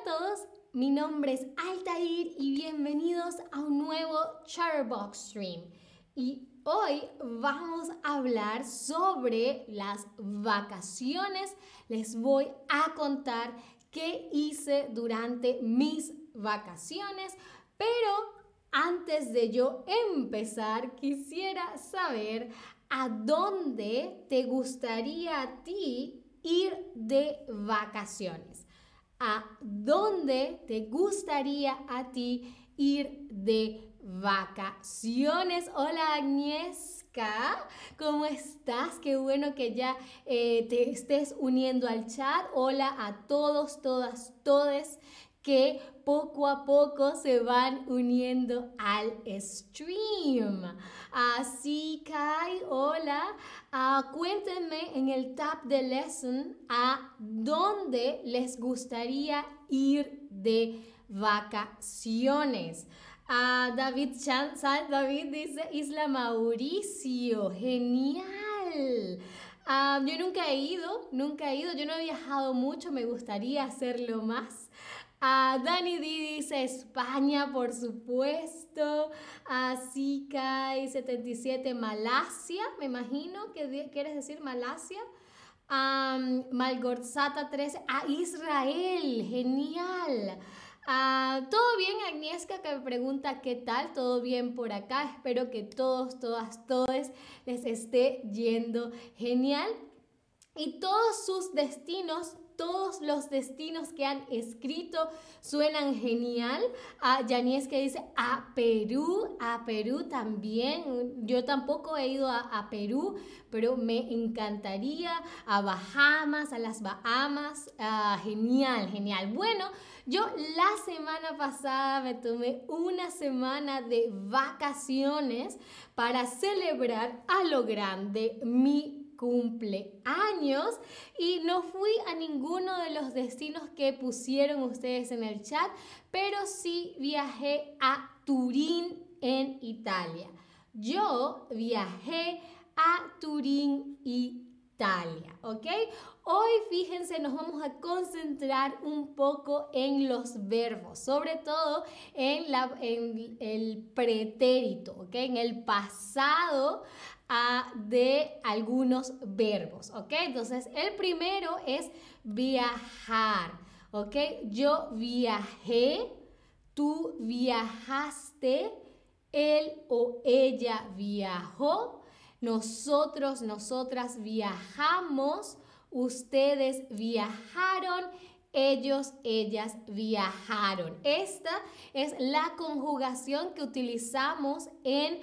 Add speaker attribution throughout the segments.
Speaker 1: a todos, mi nombre es Altair y bienvenidos a un nuevo Chatterbox Stream. Y hoy vamos a hablar sobre las vacaciones. Les voy a contar qué hice durante mis vacaciones, pero antes de yo empezar, quisiera saber a dónde te gustaría a ti ir de vacaciones a dónde te gustaría a ti ir de vacaciones. Hola Agnieszka, ¿cómo estás? Qué bueno que ya eh, te estés uniendo al chat. Hola a todos, todas, todes que poco a poco se van uniendo al stream. Así que, hola, uh, cuéntenme en el tab de lesson a dónde les gustaría ir de vacaciones. Uh, David, David dice Isla Mauricio, genial. Uh, yo nunca he ido, nunca he ido, yo no he viajado mucho, me gustaría hacerlo más. A Dani D dice España, por supuesto. A Sikai77, Malasia, me imagino que quieres decir Malasia. Um, Malgorzata 13, a Israel, genial. Todo bien, Agnieszka, que me pregunta qué tal, todo bien por acá. Espero que todos, todas, todos les esté yendo genial. Y todos sus destinos todos los destinos que han escrito suenan genial. A que dice a Perú, a Perú también. Yo tampoco he ido a, Perú, pero me encantaría. A Bahamas, a las Bahamas. genial, genial. Bueno, yo la semana pasada me tomé una semana de vacaciones para celebrar a lo grande mi cumpleaños y no fui a ninguno de los destinos que pusieron ustedes en el chat, pero sí viajé a Turín en Italia. Yo viajé a Turín, Italia, ¿ok? Hoy fíjense, nos vamos a concentrar un poco en los verbos, sobre todo en, la, en el pretérito, ¿ok? En el pasado de algunos verbos, ¿ok? Entonces, el primero es viajar, ¿ok? Yo viajé, tú viajaste, él o ella viajó, nosotros, nosotras viajamos, ustedes viajaron, ellos, ellas viajaron. Esta es la conjugación que utilizamos en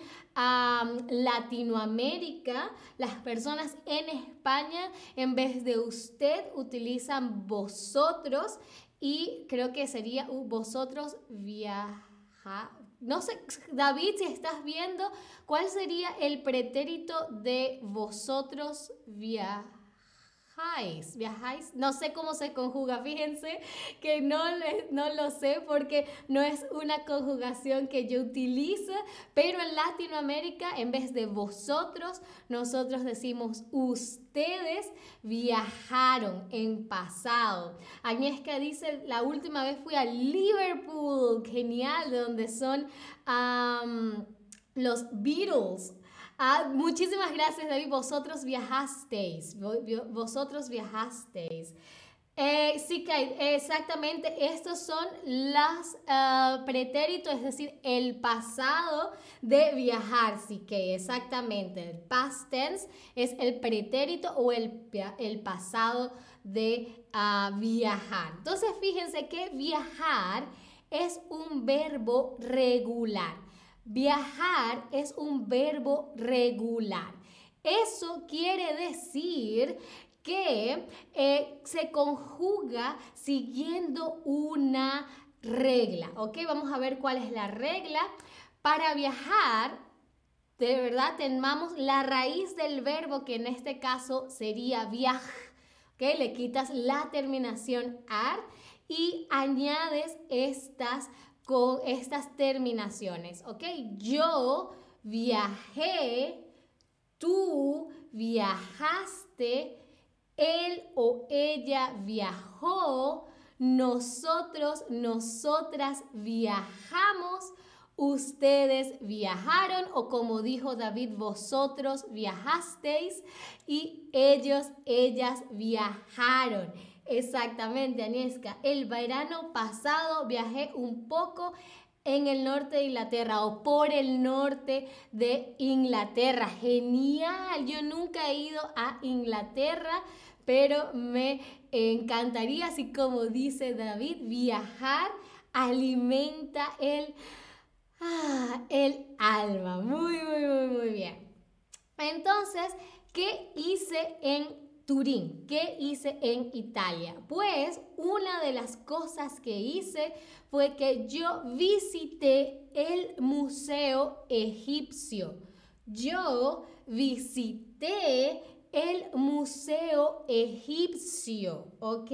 Speaker 1: Latinoamérica. Las personas en España, en vez de usted, utilizan vosotros y creo que sería vosotros viajar. No sé, David, si estás viendo, ¿cuál sería el pretérito de vosotros viajar? Viajáis, no sé cómo se conjuga, fíjense que no, no lo sé porque no es una conjugación que yo utilice, pero en Latinoamérica en vez de vosotros, nosotros decimos ustedes viajaron en pasado. Agnieszka dice, la última vez fui a Liverpool, genial, de donde son los Beatles. Ah, muchísimas gracias, David. Vosotros viajasteis. Vosotros viajasteis. Eh, sí, que exactamente. Estos son los ah, pretéritos, es decir, el pasado de viajar. Sí, que exactamente. El past tense es el pretérito o el, el pasado de ah, viajar. Entonces, fíjense que viajar es un verbo regular. Viajar es un verbo regular. Eso quiere decir que eh, se conjuga siguiendo una regla. ¿Ok? Vamos a ver cuál es la regla. Para viajar, de verdad, tenemos la raíz del verbo que en este caso sería viaj. ¿Ok? Le quitas la terminación ar y añades estas con estas terminaciones, ¿ok? Yo viajé, tú viajaste, él o ella viajó, nosotros, nosotras viajamos, ustedes viajaron o como dijo David, vosotros viajasteis y ellos, ellas viajaron. Exactamente, Anieska. El verano pasado viajé un poco en el norte de Inglaterra o por el norte de Inglaterra. Genial, yo nunca he ido a Inglaterra, pero me encantaría, así como dice David, viajar alimenta el, ah, el alma. Muy, muy, muy, muy bien. Entonces, ¿qué hice en Turín. ¿Qué hice en Italia? Pues una de las cosas que hice fue que yo visité el Museo Egipcio. Yo visité el Museo Egipcio, ¿ok?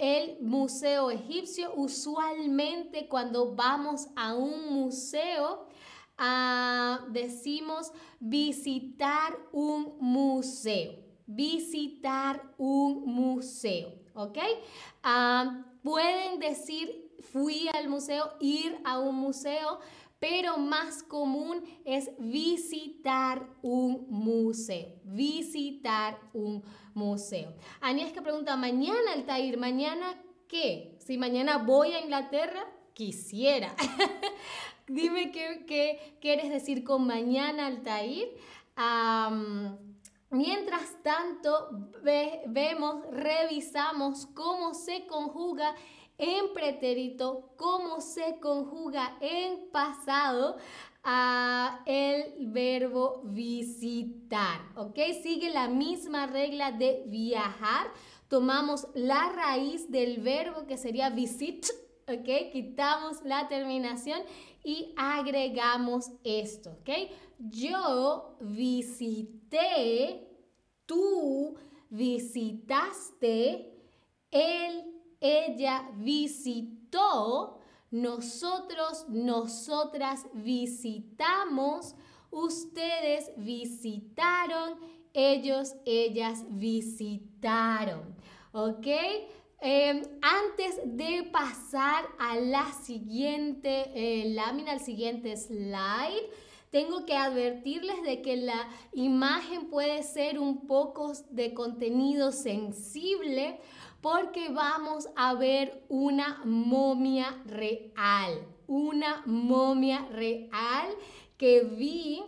Speaker 1: El Museo Egipcio, usualmente cuando vamos a un museo, ah, decimos visitar un museo visitar un museo, ¿ok? Ah, pueden decir fui al museo, ir a un museo, pero más común es visitar un museo, visitar un museo. que pregunta, mañana Altair, ¿mañana qué? Si mañana voy a Inglaterra, quisiera. Dime qué, quieres decir con mañana Altair. Mientras tanto, vemos, revisamos cómo se conjuga en pretérito, cómo se conjuga en pasado a el verbo visitar, ¿ok? Sigue la misma regla de viajar. Tomamos la raíz del verbo que sería visit, ¿ok? Quitamos la terminación y agregamos esto, ¿ok? Yo visité, tú visitaste, él, ella visitó, nosotros, nosotras visitamos, ustedes visitaron, ellos, ellas visitaron. ¿Ok? Em, antes de pasar a la siguiente eh, lámina, al siguiente slide, tengo que advertirles de que la imagen puede ser un poco de contenido sensible porque vamos a ver una momia real, una momia real que vi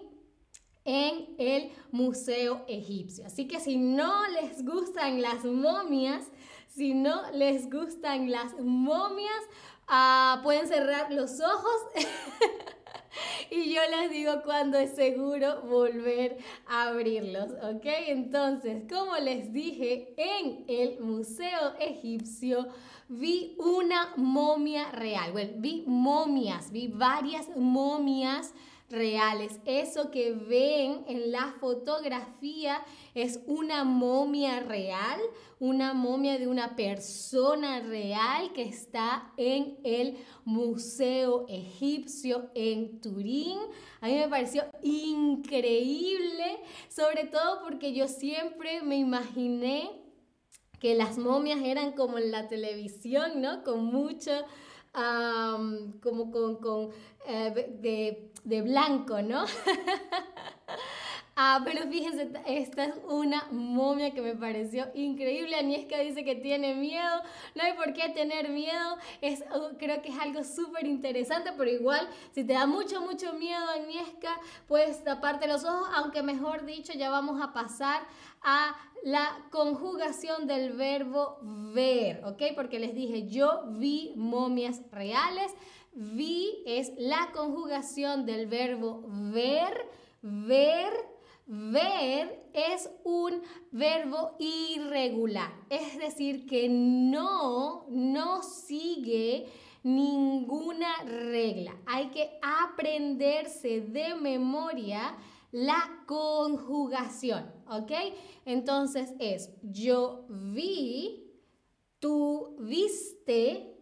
Speaker 1: en el Museo Egipcio. Así que si no les gustan las momias, si no les gustan las momias, ah, pueden cerrar los ojos. y yo les digo cuando es seguro volver a abrirlos, ¿ok? Entonces, como les dije, en el Museo Egipcio vi una momia real. Bueno, vi momias, vi varias momias reales. Eso que ven en la fotografía es una momia real, una momia de una persona real que está en el Museo Egipcio en Turín. A mí me pareció increíble, sobre todo porque yo siempre me imaginé que las momias eran como en la televisión, ¿no? Con mucho como con, eh, de, de, blanco, ¿no? Ah, pero fíjense, esta es una momia que me pareció increíble. Anieska dice que tiene miedo. No hay por qué tener miedo. Uh, creo que es algo súper interesante, pero igual, si te da mucho, mucho miedo, Anieska, puedes taparte los ojos, aunque mejor dicho, ya vamos a pasar a la conjugación del verbo ver, ¿ok? Porque les dije, yo vi momias reales. Vi es la conjugación del verbo ver, ver Ver es un verbo irregular, es decir, que no, no sigue ninguna regla. Hay que aprenderse de memoria la conjugación, ¿ok? Entonces es yo vi, tú viste,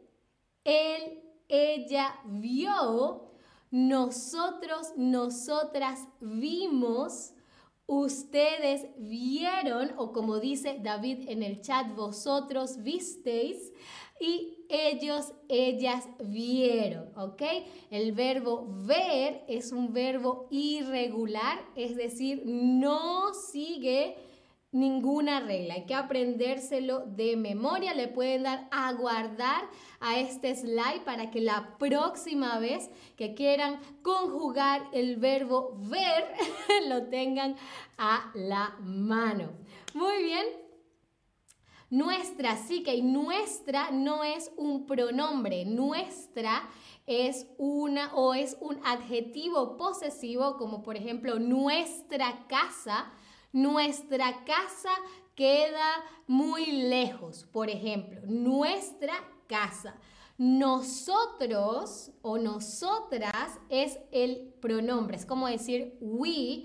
Speaker 1: él, ella vio, nosotros, nosotras vimos, ustedes vieron, o como dice David en el chat, vosotros visteis, y ellos, ellas vieron, ¿ok? El verbo ver es un verbo irregular, es decir, no sigue ninguna regla. Hay que aprendérselo de memoria. Le pueden dar a guardar a este slide para que la próxima vez que quieran conjugar el verbo ver lo tengan a la mano. Muy bien. Nuestra, sí que nuestra no es un pronombre. Nuestra es una o es un adjetivo posesivo como por ejemplo nuestra casa nuestra casa queda muy lejos, por ejemplo, nuestra casa. Nosotros o nosotras es el pronombre, es como decir we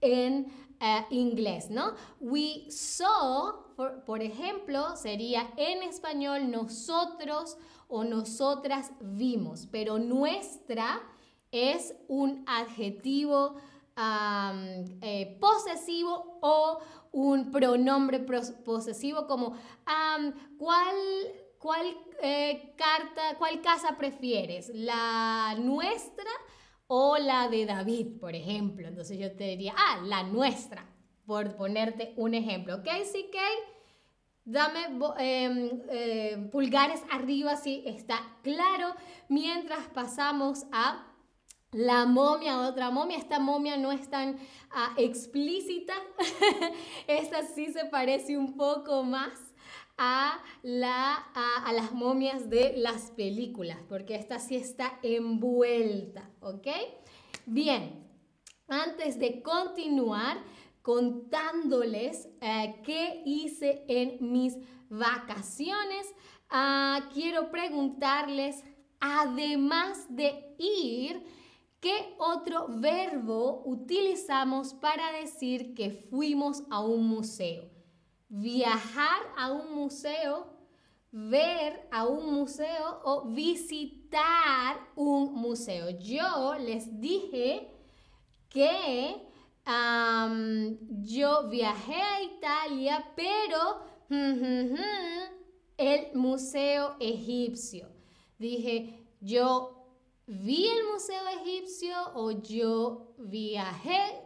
Speaker 1: en eh, inglés, ¿no? We saw, por, por, ejemplo, sería en español nosotros o nosotras vimos, pero nuestra es un adjetivo eh, posesivo o un pronombre posesivo como ¿cuál, cuál eh, carta, cuál casa prefieres? ¿La nuestra o la de David, por ejemplo? Entonces yo te diría, ah, la nuestra, por ponerte un ejemplo. ¿Ok, CK? Dame em, eh, pulgares arriba si está claro. Mientras pasamos a la momia, otra momia, esta momia no es tan ah, explícita, esta sí se parece un poco más a, la, a, las momias de las películas, porque esta sí está envuelta, ¿ok? Bien, antes de continuar contándoles eh, qué hice en mis vacaciones, ah, quiero preguntarles, además de ir, ¿Qué otro verbo utilizamos para decir que fuimos a un museo? Viajar a un museo, ver a un museo o visitar un museo. Yo les dije que yo viajé a Italia, pero el museo egipcio. Dije, yo vi el museo egipcio o yo viajé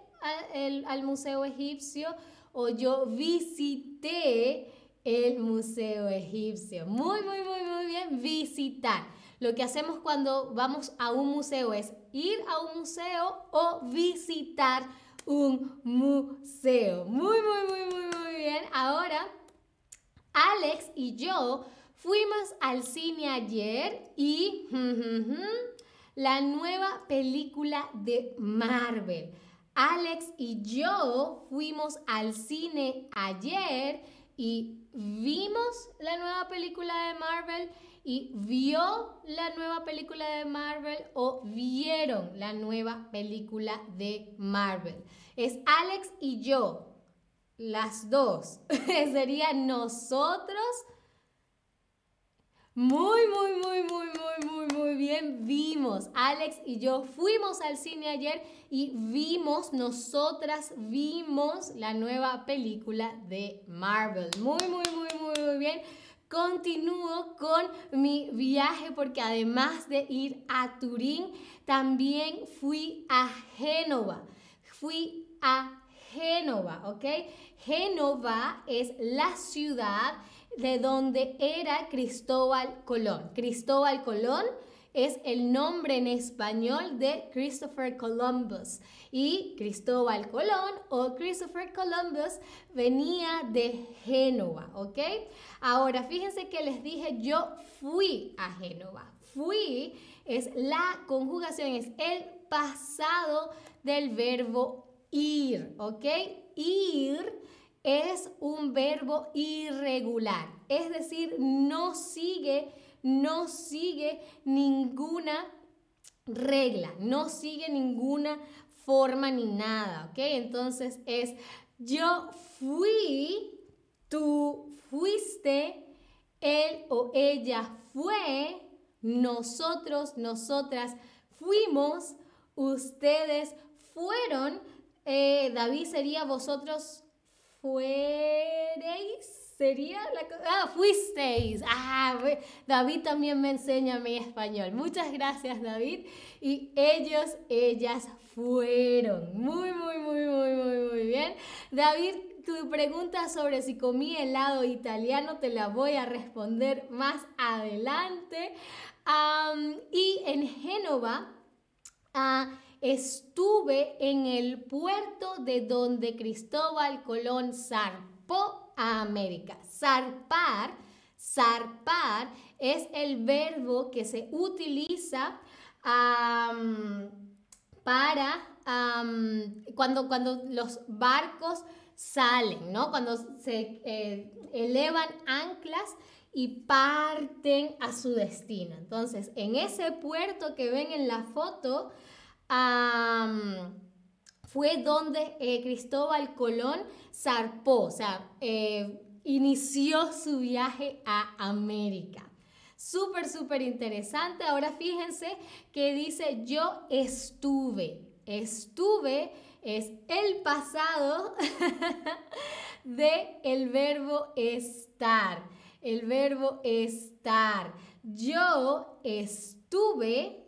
Speaker 1: al, museo egipcio o yo visité el museo egipcio. Muy, muy, muy, muy bien, visitar. Lo que hacemos cuando vamos a un museo es ir a un museo o visitar un museo. Muy, muy, muy, muy, muy bien. Ahora, Alex y yo fuimos al cine ayer y la nueva película de Marvel. Alex y yo fuimos al cine ayer y vimos la nueva película de Marvel y vio la nueva película de Marvel o vieron la nueva película de Marvel. Es Alex y yo, las dos. Sería nosotros muy, muy, muy, muy, muy, muy, muy bien. Vimos, Alex y yo fuimos al cine ayer y vimos, nosotras vimos la nueva película de Marvel. Muy, muy, muy, muy, muy bien. Continúo con mi viaje porque además de ir a Turín, también fui a Génova. Fui a Génova, ¿ok? Génova es la ciudad de donde era Cristóbal Colón. Cristóbal Colón es el nombre en español de Christopher Columbus. Y Cristóbal Colón o Christopher Columbus venía de Génova, ¿ok? Ahora, fíjense que les dije, yo fui a Génova. Fui es la conjugación, es el pasado del verbo ir, ¿ok? Ir es un verbo irregular, es decir, no sigue, no sigue ninguna regla, no sigue ninguna forma ni nada, ¿ok? Entonces es yo fui, tú fuiste, él o ella fue, nosotros, nosotras fuimos, ustedes fueron, eh, David sería vosotros fuereis. Sería la Ah, fuisteis. Ah, David también me enseña mi español. Muchas gracias, David. Y ellos, ellas fueron. Muy, muy, muy, muy, muy, muy bien. David, tu pregunta sobre si comí helado italiano te la voy a responder más adelante. y en Génova ah, estuve en el puerto de donde Cristóbal Colón zarpó a América. Zarpar, zarpar es el verbo que se utiliza para cuando, cuando los barcos salen, ¿no? Cuando se eh, elevan anclas y parten a su destino. Entonces, en ese puerto que ven en la foto, fue donde eh, Cristóbal Colón zarpó, o sea, eh, inició su viaje a América. Súper, súper interesante. Ahora fíjense que dice yo estuve. Estuve es el pasado de el verbo estar. El verbo estar. Yo estuve,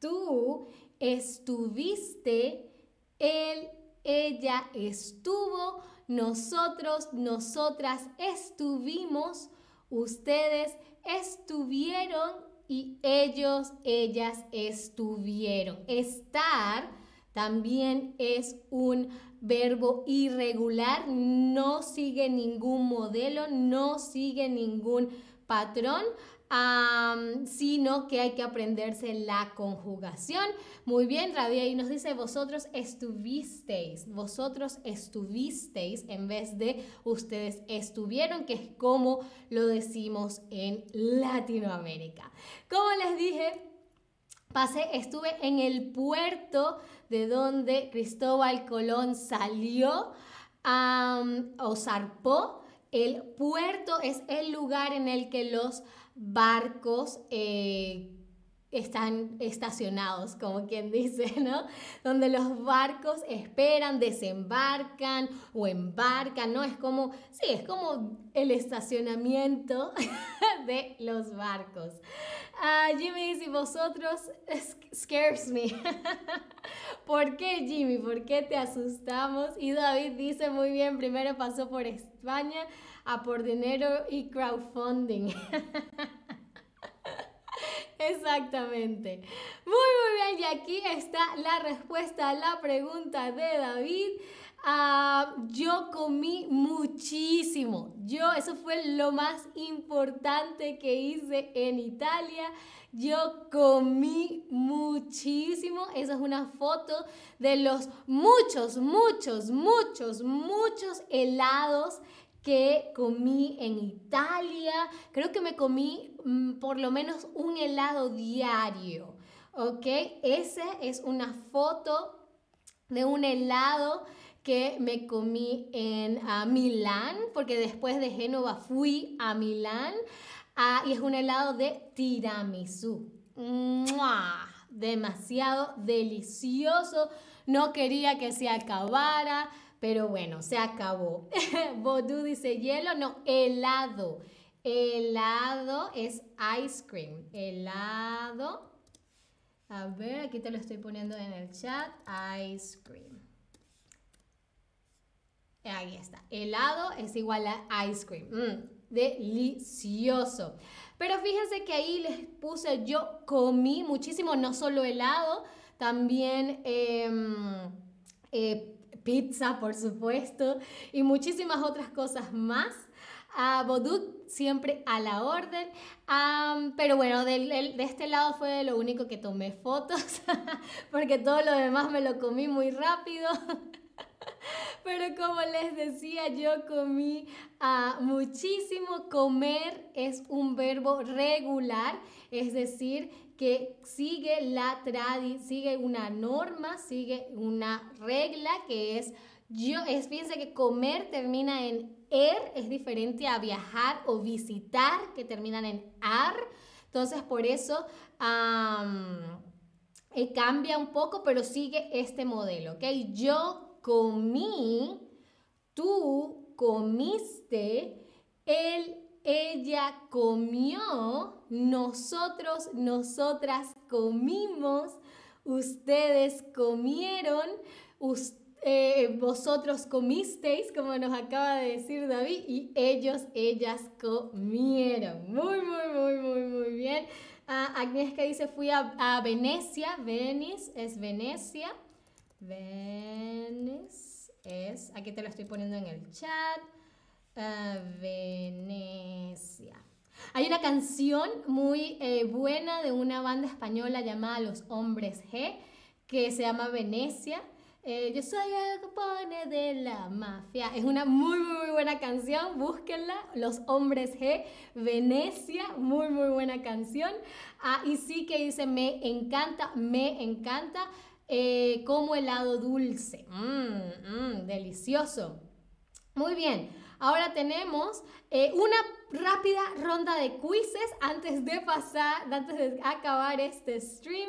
Speaker 1: tú estuviste, él, ella estuvo, nosotros, nosotras estuvimos, ustedes estuvieron y ellos, ellas estuvieron. Estar también es un verbo irregular, no sigue ningún modelo, no sigue ningún patrón, sino que hay que aprenderse la conjugación. Muy bien, Rabia y nos dice, vosotros estuvisteis, vosotros estuvisteis en vez de ustedes estuvieron, que es como lo decimos en Latinoamérica. Como les dije, pasé, estuve en el puerto de donde Cristóbal Colón salió o zarpó. El puerto es el lugar en el que los barcos eh, están estacionados, como quien dice, ¿no? Donde los barcos esperan, desembarcan o embarcan, ¿no? Es como, sí, es como el estacionamiento de los barcos. Ah, Jimmy dice, vosotros scares me. ¿Por qué, Jimmy? ¿Por qué te asustamos? Y David dice muy bien, primero pasó por España a por dinero y crowdfunding. Exactamente. Muy, muy bien. Y aquí está la respuesta a la pregunta de David. Ah, yo comí muchísimo. Yo, eso fue lo más importante que hice en Italia. Yo comí muchísimo. Esa es una foto de los muchos, muchos, muchos, muchos helados que comí en Italia. Creo que me comí mm, por lo menos un helado diario. ¿Ok? Esa es una foto de un helado que me comí en ah, Milán, porque después de Génova fui a Milán ah, y es un helado de tiramisú. Demasiado delicioso. No quería que se acabara pero bueno, se acabó. Vodú dice hielo, no, helado. Helado es ice cream. Helado. A ver, aquí te lo estoy poniendo en el chat. Ice cream. Ahí está. Helado es igual a ice cream. Mm, delicioso. Pero fíjense que ahí les puse, yo comí muchísimo, no solo helado, también em, eh, pizza, por supuesto, y muchísimas otras cosas más. a Boduk siempre a la orden. pero bueno, de, este lado fue lo único que tomé fotos, porque todo lo demás me lo comí muy rápido. Pero como les decía, yo comí uh, muchísimo. Comer es un verbo regular, es decir, que sigue la tradición, sigue una norma, sigue una regla que es yo, es, fíjense que comer termina en er, es diferente a viajar o visitar, que terminan en ar. Entonces, por eso eh, cambia un poco, pero sigue este modelo, ¿ok? Yo comí, tú comiste, él, ella comió, nosotros, nosotras comimos, ustedes comieron, eh, vosotros comisteis, como nos acaba de decir David, y ellos, ellas comieron. Muy, muy, muy, muy, muy bien. Ah, Agnieszka dice, fui a, Venecia, Venice es Venecia. Venice es, aquí te lo estoy poniendo en el chat. Uh, Venecia. Hay una canción muy eh, buena de una banda española llamada Los Hombres G, que se llama Venecia. Eh, yo soy el Capone de la mafia. Es una muy, muy buena canción. Búsquenla. Los Hombres G, Venecia. Muy, muy buena canción. Ah, y sí que dice, me encanta, me encanta. Eh, como helado dulce. Mmm, mmm, delicioso. Muy bien. Ahora tenemos eh, una rápida ronda de quizzes antes de pasar, antes de acabar este stream.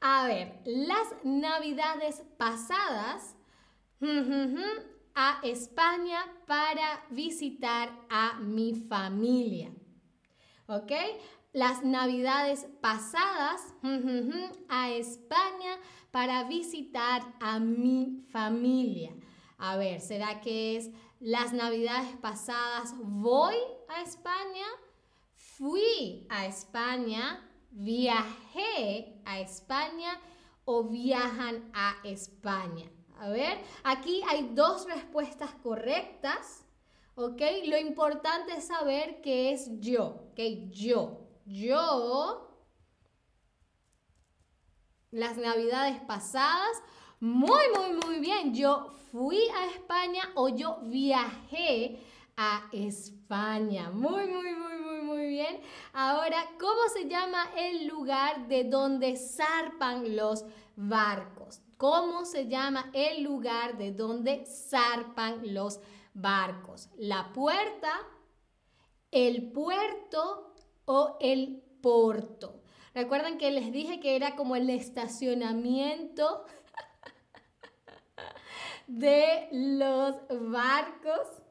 Speaker 1: A ver, las navidades pasadas a España para visitar a mi familia. ¿Ok? Las navidades pasadas a España para visitar a mi familia. A ver, ¿será que es las navidades pasadas voy a España, fui a España, viajé a España o viajan a España. A ver, aquí hay dos respuestas correctas, ¿ok? Lo importante es saber qué es yo, ¿ok? Yo, yo, las navidades pasadas, muy, muy, muy bien, yo fui a España o yo viajé a España. Muy, muy, muy, muy, muy bien. Ahora, ¿cómo se llama el lugar de donde zarpan los barcos? ¿Cómo se llama el lugar de donde zarpan los barcos? ¿La puerta, el puerto o el porto? Recuerdan que les dije que era como el estacionamiento de los barcos,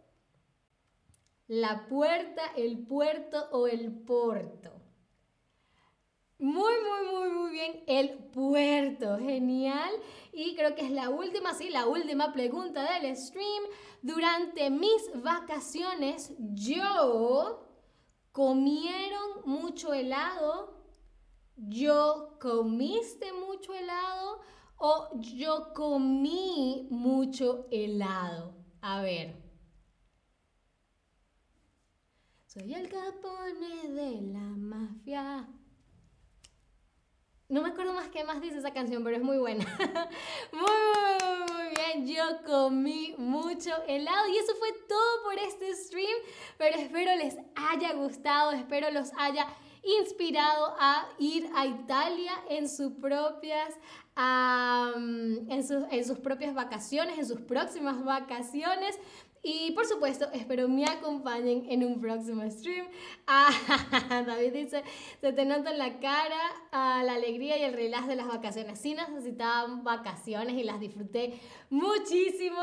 Speaker 1: la puerta, el puerto o el puerto. Muy, muy, muy, muy bien. El puerto. Genial. Y creo que es la última, sí, la última pregunta del stream. Durante mis vacaciones, yo comieron mucho helado. Yo comiste mucho helado o yo comí mucho helado. A ver. Soy el capone de la mafia. No me acuerdo más qué más dice esa canción, pero es muy buena. muy, muy bien. Yo comí mucho helado y eso fue todo por este stream. Pero espero les haya gustado, espero los haya inspirado a ir a Italia en sus propias en, sus, propias vacaciones, en sus próximas vacaciones. Y por supuesto, espero me acompañen en un próximo stream. Ah, David dice, se te nota en la cara ah, la alegría y el relax de las vacaciones. Sí necesitaban vacaciones y las disfruté muchísimo,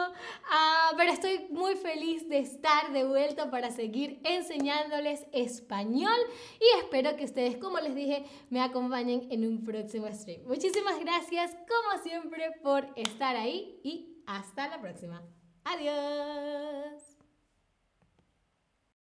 Speaker 1: ah, pero estoy muy feliz de estar de vuelta para seguir enseñándoles español y espero que ustedes, como les dije, me acompañen en un próximo stream. Muchísimas gracias, como siempre, por estar ahí y hasta la próxima. Adiós.